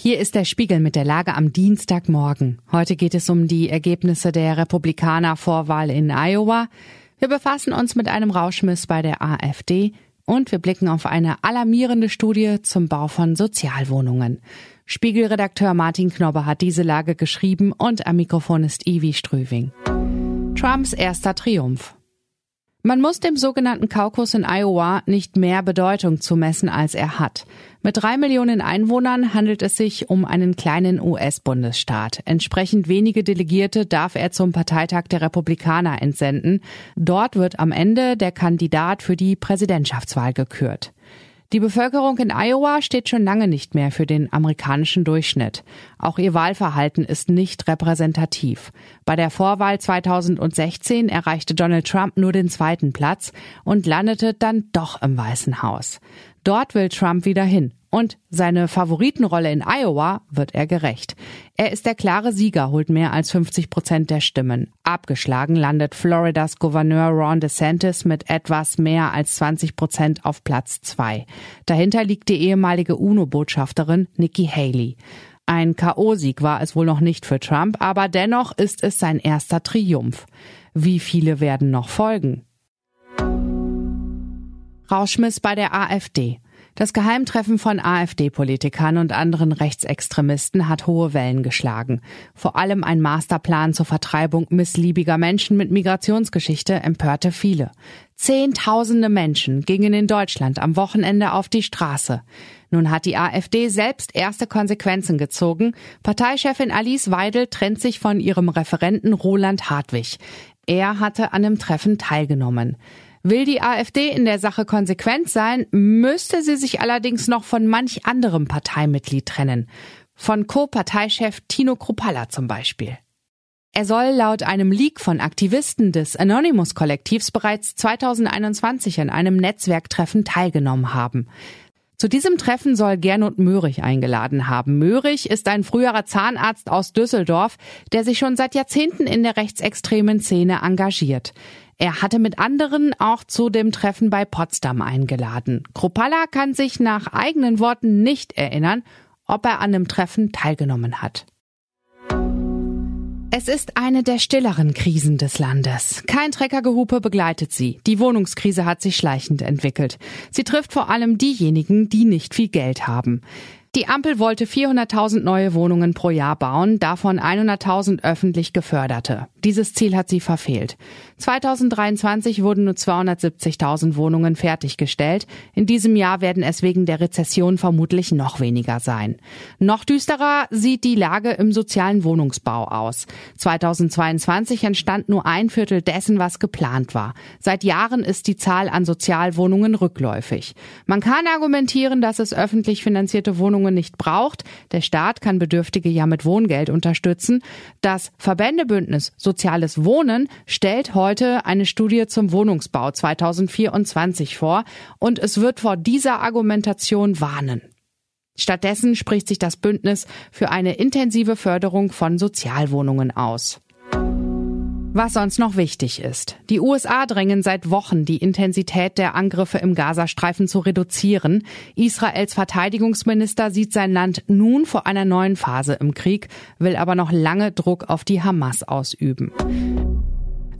Hier ist der Spiegel mit der Lage am Dienstagmorgen. Heute geht es um die Ergebnisse der Republikaner-Vorwahl in Iowa. Wir befassen uns mit einem Rauschmiss bei der AfD und wir blicken auf eine alarmierende Studie zum Bau von Sozialwohnungen. Spiegelredakteur Martin Knobbe hat diese Lage geschrieben und am Mikrofon ist Ivi Strüving. Trumps erster Triumph. Man muss dem sogenannten Kaukus in Iowa nicht mehr Bedeutung zumessen, als er hat. Mit drei Millionen Einwohnern handelt es sich um einen kleinen US-Bundesstaat. Entsprechend wenige Delegierte darf er zum Parteitag der Republikaner entsenden. Dort wird am Ende der Kandidat für die Präsidentschaftswahl gekürt. Die Bevölkerung in Iowa steht schon lange nicht mehr für den amerikanischen Durchschnitt. Auch ihr Wahlverhalten ist nicht repräsentativ. Bei der Vorwahl 2016 erreichte Donald Trump nur den zweiten Platz und landete dann doch im Weißen Haus. Dort will Trump wieder hin. Und seine Favoritenrolle in Iowa wird er gerecht. Er ist der klare Sieger, holt mehr als 50 Prozent der Stimmen. Abgeschlagen landet Floridas Gouverneur Ron DeSantis mit etwas mehr als 20 Prozent auf Platz zwei. Dahinter liegt die ehemalige UNO-Botschafterin Nikki Haley. Ein K.O.-Sieg war es wohl noch nicht für Trump, aber dennoch ist es sein erster Triumph. Wie viele werden noch folgen? Rauschmiss bei der AfD. Das Geheimtreffen von AfD-Politikern und anderen Rechtsextremisten hat hohe Wellen geschlagen. Vor allem ein Masterplan zur Vertreibung missliebiger Menschen mit Migrationsgeschichte empörte viele. Zehntausende Menschen gingen in Deutschland am Wochenende auf die Straße. Nun hat die AfD selbst erste Konsequenzen gezogen. Parteichefin Alice Weidel trennt sich von ihrem Referenten Roland Hartwig. Er hatte an dem Treffen teilgenommen. Will die AfD in der Sache konsequent sein, müsste sie sich allerdings noch von manch anderem Parteimitglied trennen. Von Co-Parteichef Tino Kruppalla zum Beispiel. Er soll laut einem Leak von Aktivisten des Anonymous-Kollektivs bereits 2021 an einem Netzwerktreffen teilgenommen haben. Zu diesem Treffen soll Gernot Möhrig eingeladen haben. Möhrig ist ein früherer Zahnarzt aus Düsseldorf, der sich schon seit Jahrzehnten in der rechtsextremen Szene engagiert. Er hatte mit anderen auch zu dem Treffen bei Potsdam eingeladen. Kropalla kann sich nach eigenen Worten nicht erinnern, ob er an dem Treffen teilgenommen hat. Es ist eine der stilleren Krisen des Landes. Kein Treckergehupe begleitet sie. Die Wohnungskrise hat sich schleichend entwickelt. Sie trifft vor allem diejenigen, die nicht viel Geld haben. Die Ampel wollte 400.000 neue Wohnungen pro Jahr bauen, davon 100.000 öffentlich geförderte. Dieses Ziel hat sie verfehlt. 2023 wurden nur 270.000 Wohnungen fertiggestellt. In diesem Jahr werden es wegen der Rezession vermutlich noch weniger sein. Noch düsterer sieht die Lage im sozialen Wohnungsbau aus. 2022 entstand nur ein Viertel dessen, was geplant war. Seit Jahren ist die Zahl an Sozialwohnungen rückläufig. Man kann argumentieren, dass es öffentlich finanzierte Wohnungen nicht braucht. Der Staat kann Bedürftige ja mit Wohngeld unterstützen. Das Verbändebündnis Soziales Wohnen stellt heute eine Studie zum Wohnungsbau 2024 vor und es wird vor dieser Argumentation warnen. Stattdessen spricht sich das Bündnis für eine intensive Förderung von Sozialwohnungen aus. Was sonst noch wichtig ist. Die USA drängen seit Wochen, die Intensität der Angriffe im Gazastreifen zu reduzieren. Israels Verteidigungsminister sieht sein Land nun vor einer neuen Phase im Krieg, will aber noch lange Druck auf die Hamas ausüben.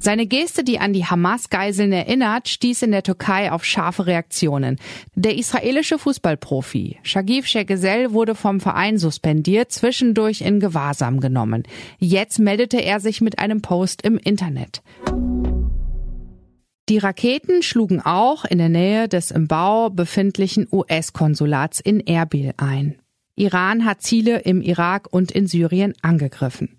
Seine Geste, die an die Hamas-Geiseln erinnert, stieß in der Türkei auf scharfe Reaktionen. Der israelische Fußballprofi Shagif Shegezel wurde vom Verein suspendiert, zwischendurch in Gewahrsam genommen. Jetzt meldete er sich mit einem Post im Internet. Die Raketen schlugen auch in der Nähe des im Bau befindlichen US-Konsulats in Erbil ein. Iran hat Ziele im Irak und in Syrien angegriffen.